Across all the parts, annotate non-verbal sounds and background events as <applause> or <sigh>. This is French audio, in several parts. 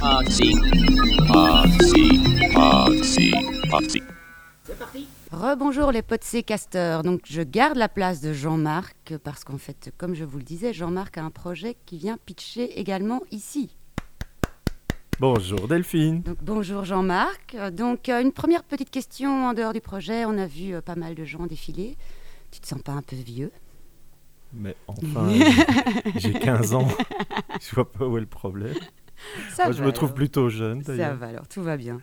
Podsy. Podsy. Rebonjour les potes casteurs. Donc je garde la place de Jean-Marc parce qu'en fait, comme je vous le disais, Jean-Marc a un projet qui vient pitcher également ici. Bonjour Delphine. Donc bonjour Jean-Marc. Donc euh, une première petite question en dehors du projet. On a vu euh, pas mal de gens défiler. Tu te sens pas un peu vieux? Mais enfin, j'ai 15 ans. <laughs> Je vois pas où est le problème. <laughs> Ça Moi, je me trouve plutôt jeune Ça va alors, tout va bien.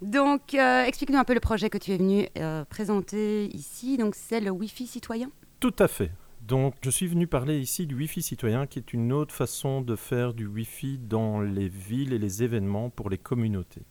Donc euh, explique-nous un peu le projet que tu es venu euh, présenter ici. Donc c'est le Wi-Fi citoyen. Tout à fait. Donc, je suis venu parler ici du Wi-Fi citoyen, qui est une autre façon de faire du Wi-Fi dans les villes et les événements pour les communautés.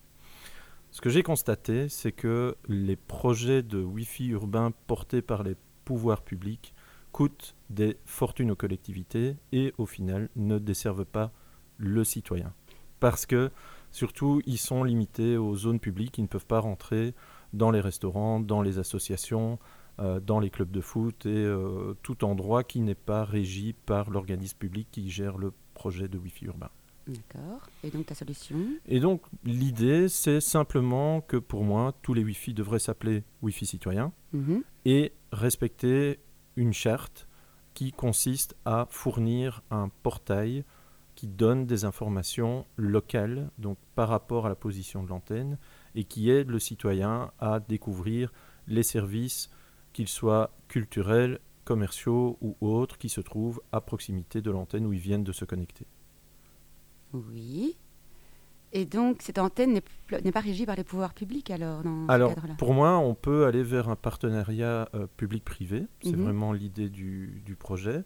Ce que j'ai constaté, c'est que les projets de Wi-Fi urbain portés par les pouvoirs publics coûtent des fortunes aux collectivités et au final ne desservent pas le citoyen. Parce que surtout, ils sont limités aux zones publiques, ils ne peuvent pas rentrer dans les restaurants, dans les associations, euh, dans les clubs de foot et euh, tout endroit qui n'est pas régi par l'organisme public qui gère le projet de Wi-Fi urbain. D'accord. Et donc ta solution? Et donc l'idée, c'est simplement que pour moi, tous les Wi-Fi devraient s'appeler Wi-Fi citoyens Mhm. et respecter une charte qui consiste à fournir un portail qui donne des informations locales, donc par rapport à la position de l'antenne, et qui aide le citoyen à découvrir les services, qu'ils soient culturels, commerciaux ou autres, qui se trouvent à proximité de l'antenne où ils viennent de se connecter. Oui. Et donc, cette antenne n'est pas régie par les pouvoirs publics alors dans Alors, ce pour moi, on peut aller vers un partenariat euh, public-privé. C'est Mhm. vraiment l'idée du, du projet.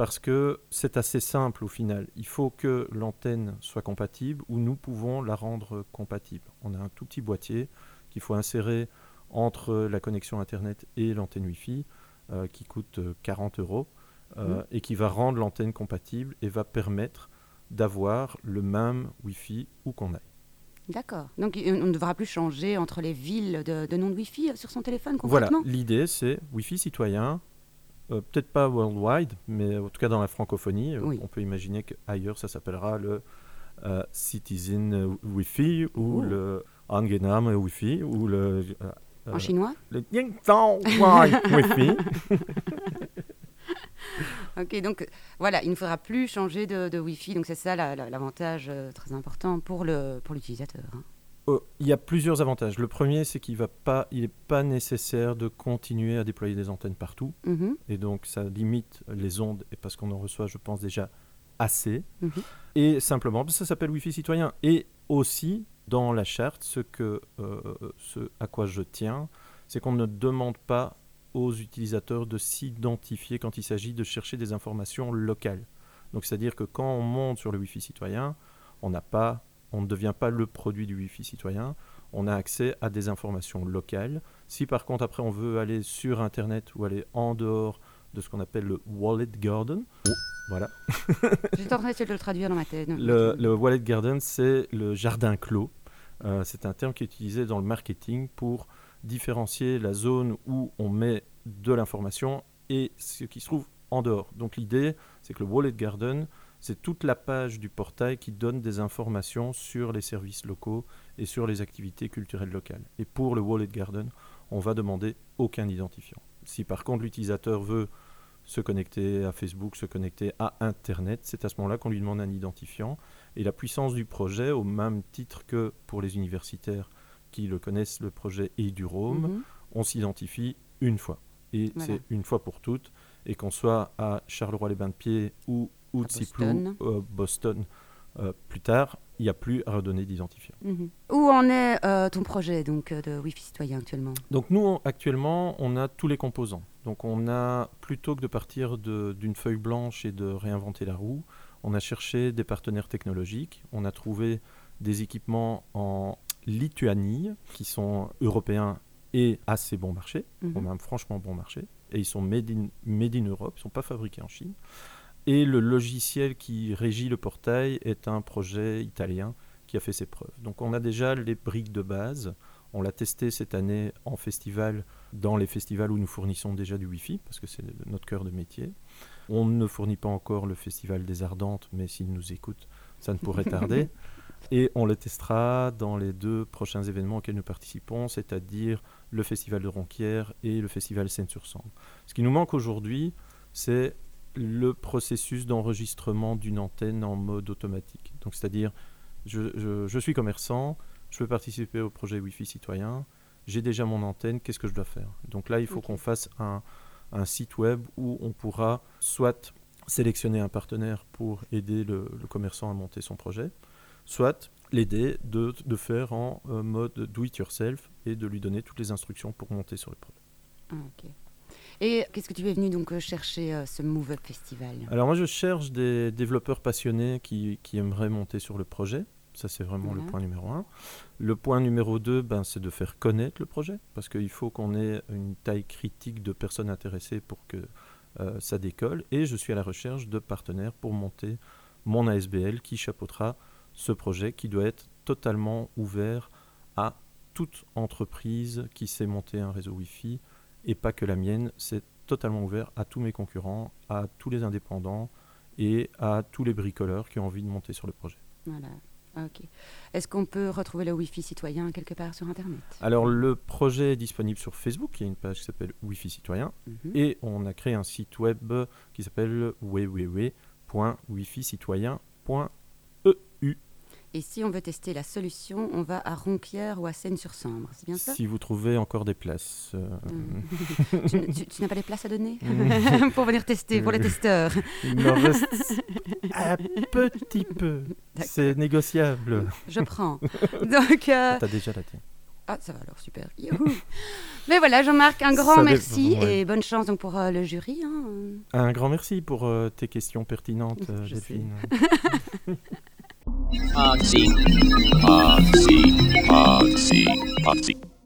Parce que c'est assez simple au final. Il faut que l'antenne soit compatible ou nous pouvons la rendre compatible. On a un tout petit boîtier qu'il faut insérer entre la connexion Internet et l'antenne Wi-Fi euh, qui coûte euh, 40 euros euh, Mhm. et qui va rendre l'antenne compatible et va permettre d'avoir le même Wi-Fi où qu'on aille. D'accord. Donc, on ne devra plus changer entre les villes de, de nom de Wi-Fi sur son téléphone Voilà, l'idée c'est Wi-Fi citoyen, euh, peut-être pas worldwide, mais en tout cas dans la francophonie. euh, Oui. On peut imaginer qu'ailleurs ça s'appellera le euh, Citizen Wi-Fi ou le Angenam Wi-Fi ou le, euh, En chinois? le Yingzhou Wi-Fi. <laughs> Ok, donc voilà, il ne faudra plus changer de, de Wi-Fi. Donc, c'est ça la- la- l'avantage très important pour le pour Euh, Il y a plusieurs avantages. Le premier, c'est qu'il va pas, il n'est pas nécessaire de continuer à déployer des antennes partout, Mhm, et donc ça limite les ondes, et parce qu'on en reçoit, je pense déjà assez. mhm. Et simplement, ça s'appelle Wi-Fi citoyen. Et aussi, dans la charte, ce, que, euh, ce à quoi je tiens, c'est qu'on ne demande pas aux utilisateurs de s'identifier quand il s'agit de chercher des informations locales. Donc, c'est-à-dire que quand on monte sur le Wi-Fi citoyen, on n'a pas, on ne devient pas le produit du Wi-Fi citoyen. On a accès à des informations locales. Si par contre après on veut aller sur Internet ou aller en dehors de ce qu'on appelle le Wallet Garden, voilà, <laughs> J'étais en train d'essayer de le traduire dans ma tête. le, le Wallet Garden, c'est le jardin clos. Euh, c'est un terme qui est utilisé dans le marketing pour différencier la zone où on met de l'information et ce qui se trouve en dehors. Donc l'idée, c'est que le Wallet Garden, c'est toute la page du portail qui donne des informations sur les services locaux et sur les activités culturelles locales. Et pour le Wallet Garden, on va demander aucun identifiant. Si par contre l'utilisateur veut se connecter à Facebook, se connecter à Internet, c'est à ce moment-là qu'on lui demande un identifiant. Et la puissance du projet, au même titre que pour les universitaires qui le connaissent, le projet EduRome, Mhm. on s'identifie une fois. Et Voilà. c'est une fois pour toutes. Et qu'on soit à Charleroi-les-Bains-de-Pied ou Outsiplou, Boston. euh, Boston, euh, plus tard, il n'y a plus à redonner d'identifiant. Mhm. Où en est euh, ton projet donc de Wi-Fi citoyen actuellement? Donc nous, on- actuellement, on a tous les composants. Donc on a, plutôt que de partir de- d'une feuille blanche et de réinventer la roue, on a cherché des partenaires technologiques. On a trouvé des équipements en Lituanie qui sont européens et assez bon marché, Mhm. même franchement bon marché. Et ils sont made in, made in Europe, ils ne sont pas fabriqués en Chine. Et le logiciel qui régit le portail est un projet italien qui a fait ses preuves. Donc on a déjà les briques de base. On l'a testé cette année en festival, dans les festivals où nous fournissons déjà du Wi-Fi, parce que c'est notre cœur de métier. On ne fournit pas encore le festival des Ardentes, mais s'ils nous écoutent, ça ne pourrait tarder. <laughs> Et on le testera dans les deux prochains événements auxquels nous participons, c'est-à-dire le Festival de Ronquière et le Festival Seine-sur-Sambre. Ce qui nous manque aujourd'hui, c'est le processus d'enregistrement d'une antenne en mode automatique. Donc, c'est-à-dire, je, je, suis commerçant, je veux participer au projet Wi-Fi citoyen, j'ai déjà mon antenne, qu'est-ce que je dois faire? Donc là, il faut qu'on fasse un, un, site web où on pourra soit sélectionner un partenaire pour aider le, commerçant à monter son projet, soit l'aider de, de, faire en euh, mode do it yourself et de lui donner toutes les instructions pour monter sur le projet. Ah, et qu'est-ce que tu es venu donc euh, chercher euh, ce Move Up Festival? Alors moi je cherche des développeurs passionnés qui, qui aimeraient monter sur le projet. Ça, c'est vraiment le point numéro un. Le point numéro deux, ben, c'est de faire connaître le projet, parce qu'il faut qu'on ait une taille critique de personnes intéressées pour que euh, ça décolle. Et je suis à la recherche de partenaires pour monter mon ASBL qui chapeautera ce projet qui doit être totalement ouvert à toute entreprise qui sait monter un réseau Wi-Fi et pas que la mienne. C'est totalement ouvert à tous mes concurrents, à tous les indépendants et à tous les bricoleurs qui ont envie de monter sur le projet. Voilà. Ok. Est-ce qu'on peut retrouver le Wi-Fi citoyen quelque part sur Internet? Alors, le projet est disponible sur Facebook. Il y a une page qui s'appelle Wi-Fi citoyen. Mhm. Et on a créé un site web qui s'appelle www.wifi-citoyen.eu. Et si on veut tester la solution, on va à Ronquière ou à Seine-sur-Sambre, c'est bien ça? Si vous trouvez encore des places. Euh, tu, n'as pas des places à donner <laughs> <laughs> pour venir tester, pour les testeurs? Il en reste un petit peu. C'est négociable. Je prends. Donc. Euh... T'as déjà la tienne. Ah, ça va alors, super. Mais voilà, Jean-Marc, un grand merci et bonne chance donc pour euh, le jury. Hein. Un grand merci pour euh, tes questions pertinentes, <laughs> Delphine. Oxy. Oxy. Oxy. Oxy.